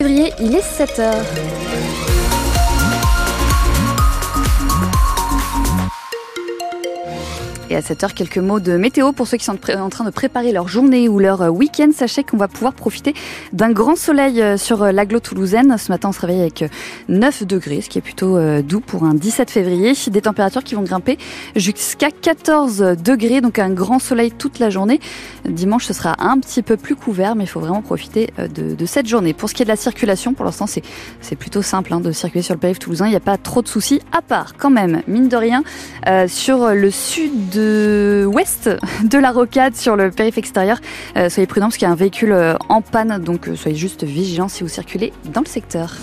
février, il est 7h. Et à cette heure, quelques mots de météo pour ceux qui sont en train de préparer leur journée ou leur euh, week-end. Sachez qu'on va pouvoir profiter d'un grand soleil euh, sur euh, l'aglo toulousaine. Ce matin, on se réveille avec 9 degrés, ce qui est plutôt doux pour un 17 février. Des températures qui vont grimper jusqu'à 14 degrés, donc un grand soleil toute la journée. Dimanche, ce sera un petit peu plus couvert, mais il faut vraiment profiter de, cette journée. Pour ce qui est de la circulation, pour l'instant, c'est plutôt simple hein, de circuler sur le périph' toulousain. Il n'y a pas trop de soucis, à part quand même, mine de rien, sur le sud ouest de la rocade sur le périph' extérieur. Euh, soyez prudents parce qu'il y a un véhicule euh, en panne, donc euh, soyez juste vigilants si vous circulez dans le secteur.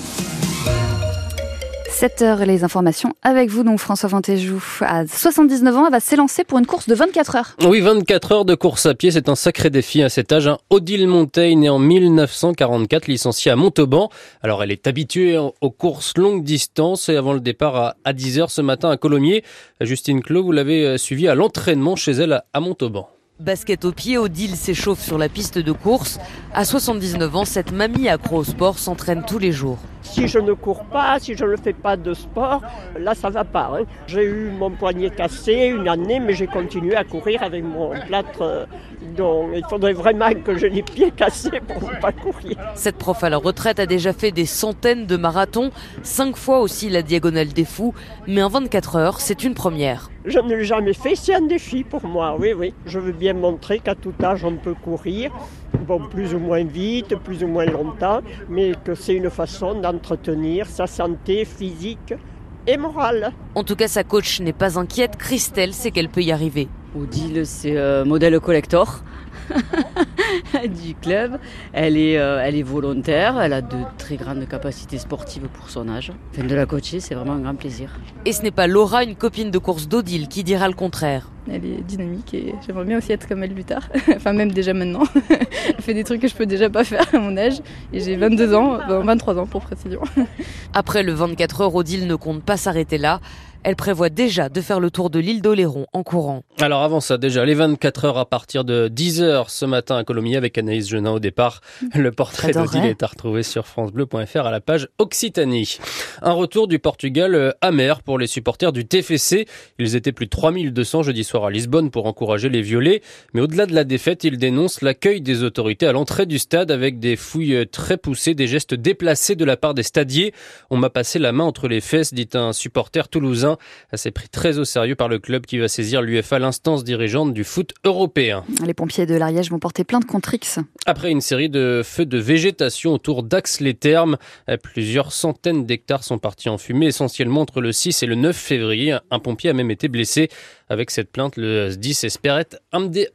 7 heures les informations avec vous, donc François Fantéjou. À 79 ans, elle va s'élancer pour une course de 24 heures. Oui, 24 heures de course à pied, c'est un sacré défi à cet âge. Hein. Odile Montaigne, née en 1944, licenciée à Montauban. Alors, elle est habituée aux courses longue distance et avant le départ à 10 heures ce matin à Colomiers, Justine Clos, vous l'avez suivi à l'entraînement chez elle à Montauban. Basket au pied, Odile s'échauffe sur la piste de course. À 79 ans, cette mamie accro au sport s'entraîne tous les jours. Si je ne cours pas, si je ne fais pas de sport, là ça va pas. Hein. J'ai eu mon poignet cassé une année, mais j'ai continué à courir avec mon plâtre. Donc il faudrait vraiment que j'ai les pieds cassés pour ne pas courir. Cette prof à la retraite a déjà fait des centaines de marathons, cinq fois aussi la diagonale des fous, mais en 24 heures, c'est une première. Je ne l'ai jamais fait, c'est un défi pour moi, oui, oui. Je veux bien montrer qu'à tout âge on peut courir, bon, plus ou moins vite, plus ou moins longtemps, mais que c'est une façon d'entretenir sa santé physique et morale. En tout cas, sa coach n'est pas inquiète, Christelle sait qu'elle peut y arriver. Odile, c'est euh, modèle collector. du club. Elle est, euh, elle est volontaire, elle a de très grandes capacités sportives pour son âge. Enfin, de la coacher, c'est vraiment un grand plaisir. Et ce n'est pas Laura, une copine de course d'Odile, qui dira le contraire. Elle est dynamique et j'aimerais bien aussi être comme elle plus tard. enfin, même déjà maintenant. elle fait des trucs que je peux déjà pas faire à mon âge. Et j'ai 22 ans, 23 ans pour précision. Après le 24 heures, Odile ne compte pas s'arrêter là. Elle prévoit déjà de faire le tour de l'île d'Oléron en courant. Alors avant ça, déjà les 24 heures à partir de 10 heures ce matin à Colomiers avec Anaïs Genin au départ. Le portrait d'Odile est à retrouver sur francebleu.fr à la page Occitanie. Un retour du Portugal euh, amer pour les supporters du TFC. Ils étaient plus de 3200 jeudi soir à Lisbonne pour encourager les violets. Mais au-delà de la défaite, ils dénoncent l'accueil des autorités à l'entrée du stade avec des fouilles très poussées, des gestes déplacés de la part des stadiers. On m'a passé la main entre les fesses, dit un supporter toulousain. S'est pris très au sérieux par le club qui va saisir l'UFA, l'instance dirigeante du foot européen. Les pompiers de l'Ariège vont porter plainte contre X. Après une série de feux de végétation autour d'Ax-les-Thermes, plusieurs centaines d'hectares sont partis en fumée, essentiellement entre le 6 et le 9 février. Un pompier a même été blessé. Avec cette plainte, le SDIS espère être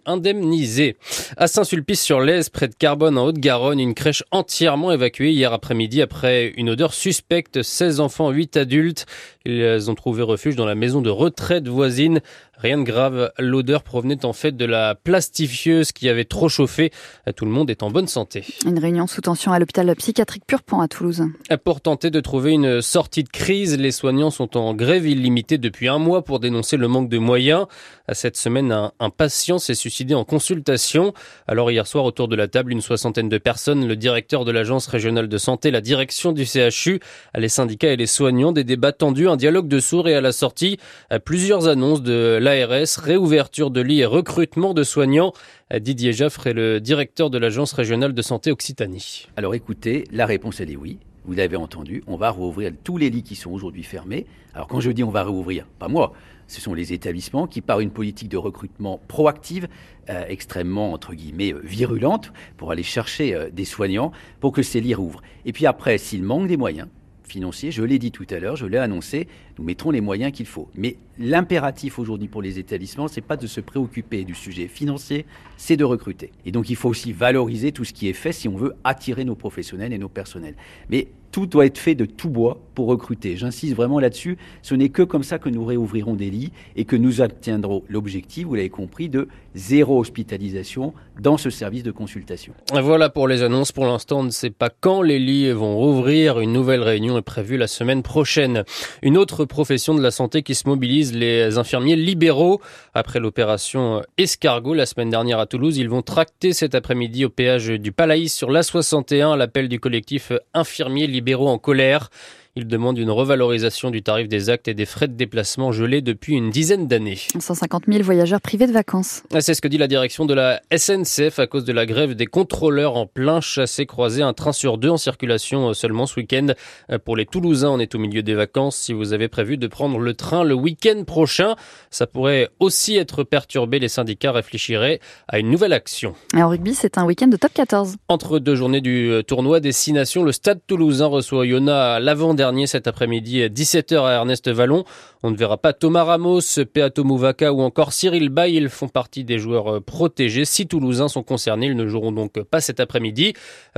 indemnisé. À Saint-Sulpice-sur-Lèze, près de Carbone, en Haute-Garonne, une crèche entièrement évacuée hier après-midi après une odeur suspecte. 16 enfants, 8 adultes. Ils ont trouvé refuge dans la maison de retraite voisine. Rien de grave, l'odeur provenait en fait de la plastifieuse qui avait trop chauffé. Tout le monde est en bonne santé. Une réunion sous tension à l'hôpital psychiatrique Purpan à Toulouse. Pour tenter de trouver une sortie de crise, les soignants sont en grève illimitée depuis un mois pour dénoncer le manque de moyens. Cette semaine, un, patient s'est suicidé en consultation. Alors hier soir, autour de la table, une soixantaine de personnes, le directeur de l'agence régionale de santé, la direction du CHU, les syndicats et les soignants, des débats tendus, un dialogue de sourds et à la sortie, plusieurs annonces de la l'ARS, réouverture de lits et recrutement de soignants. Didier Jaffre est le directeur de l'Agence régionale de santé Occitanie. Alors écoutez, la réponse elle est oui. Vous l'avez entendu, on va rouvrir tous les lits qui sont aujourd'hui fermés. Alors quand je dis on va rouvrir, pas moi, ce sont les établissements qui, par une politique de recrutement proactive, euh, extrêmement, entre guillemets, euh, virulente, pour aller chercher euh, des soignants, pour que ces lits rouvrent. Et puis après, s'il manque des moyens, je l'ai dit tout à l'heure, je l'ai annoncé, nous mettrons les moyens qu'il faut. Mais l'impératif aujourd'hui pour les établissements, c'est pas de se préoccuper du sujet financier, c'est de recruter. Et donc il faut aussi valoriser tout ce qui est fait si on veut attirer nos professionnels et nos personnels. Mais tout doit être fait de tout bois pour recruter. J'insiste vraiment là-dessus. Ce n'est que comme ça que nous réouvrirons des lits et que nous atteindrons l'objectif, vous l'avez compris, de zéro hospitalisation dans ce service de consultation. Voilà pour les annonces. Pour l'instant, on ne sait pas quand les lits vont rouvrir. Une nouvelle réunion opération prévue la semaine prochaine. Une autre profession de la santé qui se mobilise, les infirmiers libéraux. Après l'opération Escargot la semaine dernière à Toulouse, ils vont tracter cet après-midi au péage du Palaïs sur l'A61 l'appel du collectif infirmiers libéraux en colère. Il demande une revalorisation du tarif des actes et des frais de déplacement gelés depuis une dizaine d'années. 150 000 voyageurs privés de vacances. C'est ce que dit la direction de la SNCF à cause de la grève des contrôleurs en plein chassé-croisé. Un train sur deux en circulation euh, seulement ce week-end. Euh, pour les Toulousains, on est au milieu des vacances. Si vous avez prévu de prendre le train le week-end prochain, ça pourrait aussi être perturbé. Les syndicats réfléchiraient à une nouvelle action. Et en rugby, c'est un week-end de top 14. Entre deux journées du euh, tournoi Destination, le Stade toulousain reçoit Yona l'avant dernier cet après-midi 17h à Ernest Vallon. On ne verra pas Thomas Ramos, Peato Mouvaka ou encore Cyril Bay. Ils font partie des joueurs euh, protégés. Si Toulousains sont concernés, ils ne joueront donc pas cet après-midi.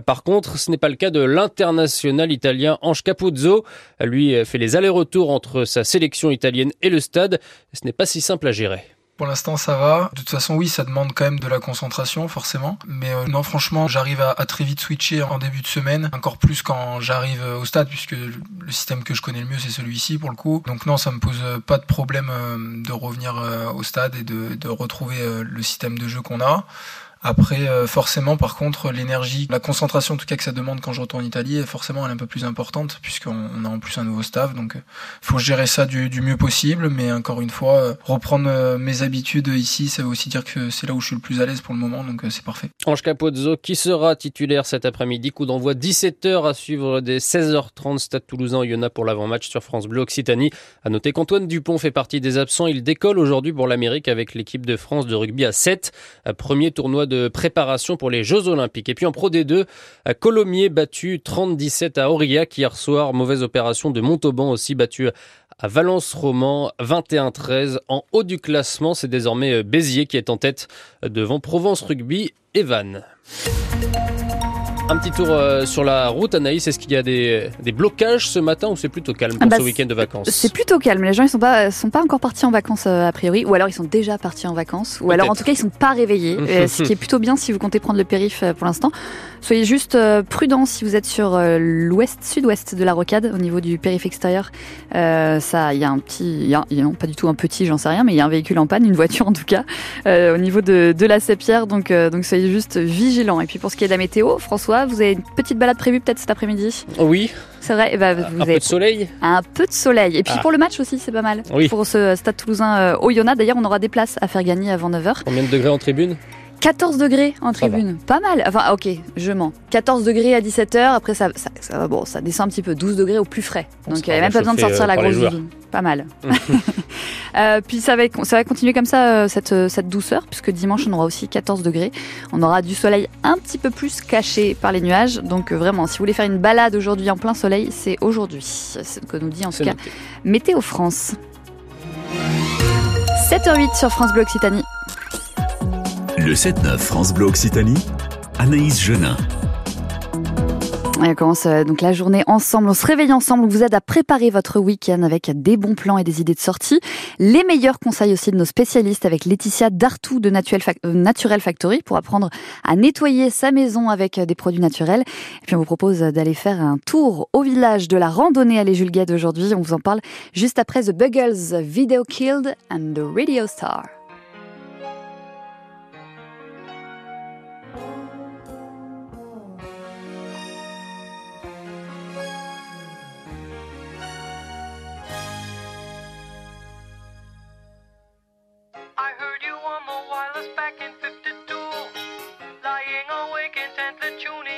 Par contre, ce n'est pas le cas de l'international italien Ange Capuzzo. Lui euh, fait les allers-retours entre sa sélection italienne et le stade. Ce n'est pas si simple à gérer. Pour l'instant, ça va. De toute façon, oui, ça demande quand même de la concentration, forcément. Mais euh, non, franchement, j'arrive à, très vite switcher en début de semaine, encore plus quand j'arrive euh, au stade, puisque le système que je connais le mieux, c'est celui-ci pour le coup. Donc non, ça me pose euh, pas de problème de revenir au stade et de, de retrouver le système de jeu qu'on a. Après, euh, forcément, par contre, l'énergie, la concentration en tout cas que ça demande quand je retourne en Italie, forcément, elle est un peu plus importante puisqu'on a en plus un nouveau staff. Donc, il euh, faut gérer ça du, du, mieux possible. Mais encore une fois, euh, reprendre mes habitudes ici, ça veut aussi dire que c'est là où je suis le plus à l'aise pour le moment. Donc, c'est parfait. Ange Capozzo, qui sera titulaire cet après-midi? Coup d'envoi 17h à suivre des 16h30 Stade Toulousain Yona pour l'avant-match sur France Bleu Occitanie. À noter qu'Antoine Dupont fait partie des absents. Il décolle aujourd'hui pour l'Amérique avec l'équipe de France de rugby à 7. Premier tournoi de préparation pour les Jeux Olympiques. Et puis en Pro D2, Colomiers battu 30-17 à Aurillac hier soir. Mauvaise opération de Montauban aussi battu à Valence-Roman 21-13. En haut du classement, c'est désormais Béziers qui est en tête devant Provence Rugby et Vannes. Un petit tour euh, sur la route, Anaïs. Est-ce qu'il y a des, blocages ce matin ou c'est plutôt calme pour ah bah, ce week-end de vacances? C'est plutôt calme. Les gens ils sont pas sont pas encore partis en vacances euh, a priori, ou alors ils sont déjà partis en vacances, ou alors en tout cas ils sont pas réveillés. Euh, ce qui est plutôt bien si vous comptez prendre le périph pour l'instant. Soyez juste prudents si vous êtes sur l'ouest sud-ouest de la rocade au niveau du périph extérieur. ça, il y a un petit, y a, non pas du tout un petit, j'en sais rien, mais il y a un véhicule en panne, une voiture en tout cas, au niveau de, de la Sépière. Donc donc soyez juste vigilants. Et puis pour ce qui est de la météo, François vous avez une petite balade prévue peut-être cet après-midi Oui. C'est vrai. bah, vous un peu de soleil Un peu de soleil. Et puis ah. pour le match aussi, c'est pas mal. Oui. Pour ce stade toulousain euh, au Yona. D'ailleurs, on aura des places à faire gagner avant 9h. Combien de degrés en tribune? 14 degrés en tribune. Pas mal. Enfin, ok, je mens. 14 degrés à 17h. Après, ça, ça, bon, ça descend un petit peu. 12 degrés au plus frais. Donc, il n'y a même pas besoin de sortir euh, la grosse. Pas mal. euh, puis, ça va, ça va continuer comme ça, euh, cette, euh, cette douceur, puisque dimanche, on aura aussi 14 degrés. On aura du soleil un petit peu plus caché par les nuages. Donc, vraiment, si vous voulez faire une balade aujourd'hui en plein soleil, c'est aujourd'hui. C'est ce que nous dit en tout cas Météo France. 7h08 sur France Bleu Occitanie. Le 7-9 France Bleu Occitanie, Anaïs Genin. On commence euh, donc la journée ensemble, on se réveille ensemble, on vous aide à préparer votre week-end avec des bons plans et des idées de sortie. Les meilleurs conseils aussi de nos spécialistes avec Laetitia Dartou de euh, Natural Factory pour apprendre à nettoyer sa maison avec euh, des produits naturels. Et puis on vous propose d'aller faire un tour au village de la randonnée à les Jules aujourd'hui. On vous en parle juste après The Buggles, Video Killed and the Radio Star. sent the tune